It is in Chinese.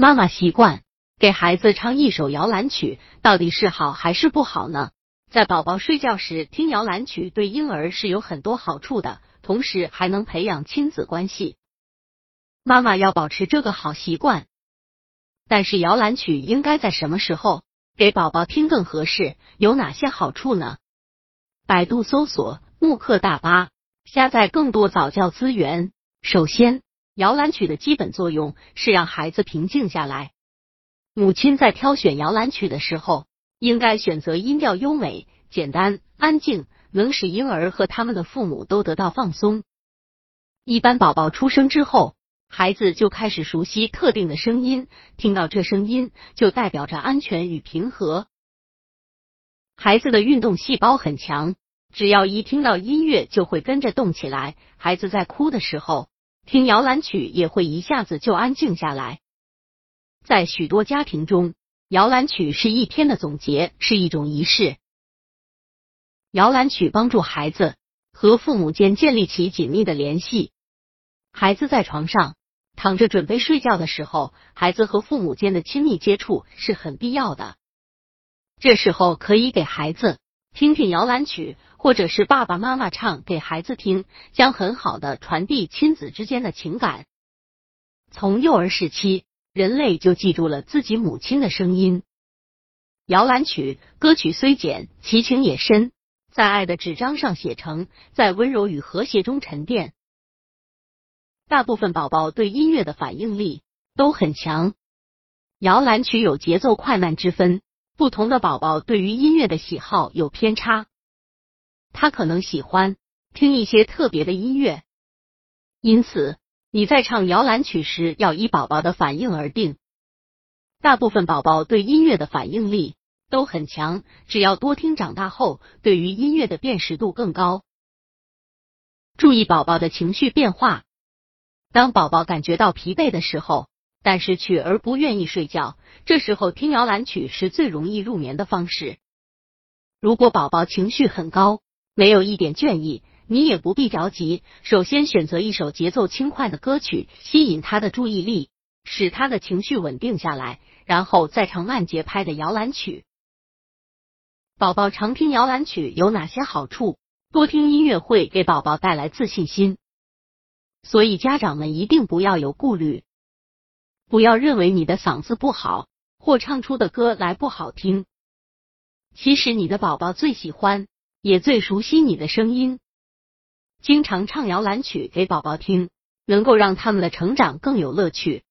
妈妈习惯给孩子唱一首摇篮曲，到底是好还是不好呢？在宝宝睡觉时听摇篮曲，对婴儿是有很多好处的，同时还能培养亲子关系。妈妈要保持这个好习惯。但是摇篮曲应该在什么时候给宝宝听更合适？有哪些好处呢？百度搜索慕课大巴，下载更多早教资源。首先，摇篮曲的基本作用是让孩子平静下来。母亲在挑选摇篮曲的时候，应该选择音调优美、简单、安静，能使婴儿和他们的父母都得到放松。一般宝宝出生之后。孩子就开始熟悉特定的声音，听到这声音就代表着安全与平和。孩子的运动细胞很强，只要一听到音乐就会跟着动起来。孩子在哭的时候听摇篮曲也会一下子就安静下来。在许多家庭中，摇篮曲是一天的总结，是一种仪式。摇篮曲帮助孩子和父母间建立起紧密的联系。孩子在床上。躺着准备睡觉的时候，孩子和父母间的亲密接触是很必要的。这时候可以给孩子听听摇篮曲，或者是爸爸妈妈唱给孩子听，将很好的传递亲子之间的情感。从幼儿时期，人类就记住了自己母亲的声音。摇篮曲歌曲虽简，其情也深，在爱的纸张上写成，在温柔与和谐中沉淀。大部分宝宝对音乐的反应力都很强。摇篮曲有节奏快慢之分，不同的宝宝对于音乐的喜好有偏差。他可能喜欢听一些特别的音乐，因此你在唱摇篮曲时要依宝宝的反应而定。大部分宝宝对音乐的反应力都很强，只要多听，长大后对于音乐的辨识度更高。注意宝宝的情绪变化。当宝宝感觉到疲惫的时候，但是却而不愿意睡觉，这时候听摇篮曲是最容易入眠的方式。如果宝宝情绪很高，没有一点倦意，你也不必着急。首先选择一首节奏轻快的歌曲，吸引他的注意力，使他的情绪稳定下来，然后再唱慢节拍的摇篮曲。宝宝常听摇篮曲有哪些好处？多听音乐会给宝宝带来自信心。所以家长们一定不要有顾虑，不要认为你的嗓子不好或唱出的歌来不好听。其实你的宝宝最喜欢也最熟悉你的声音。经常唱摇篮曲给宝宝听，能够让他们的成长更有乐趣。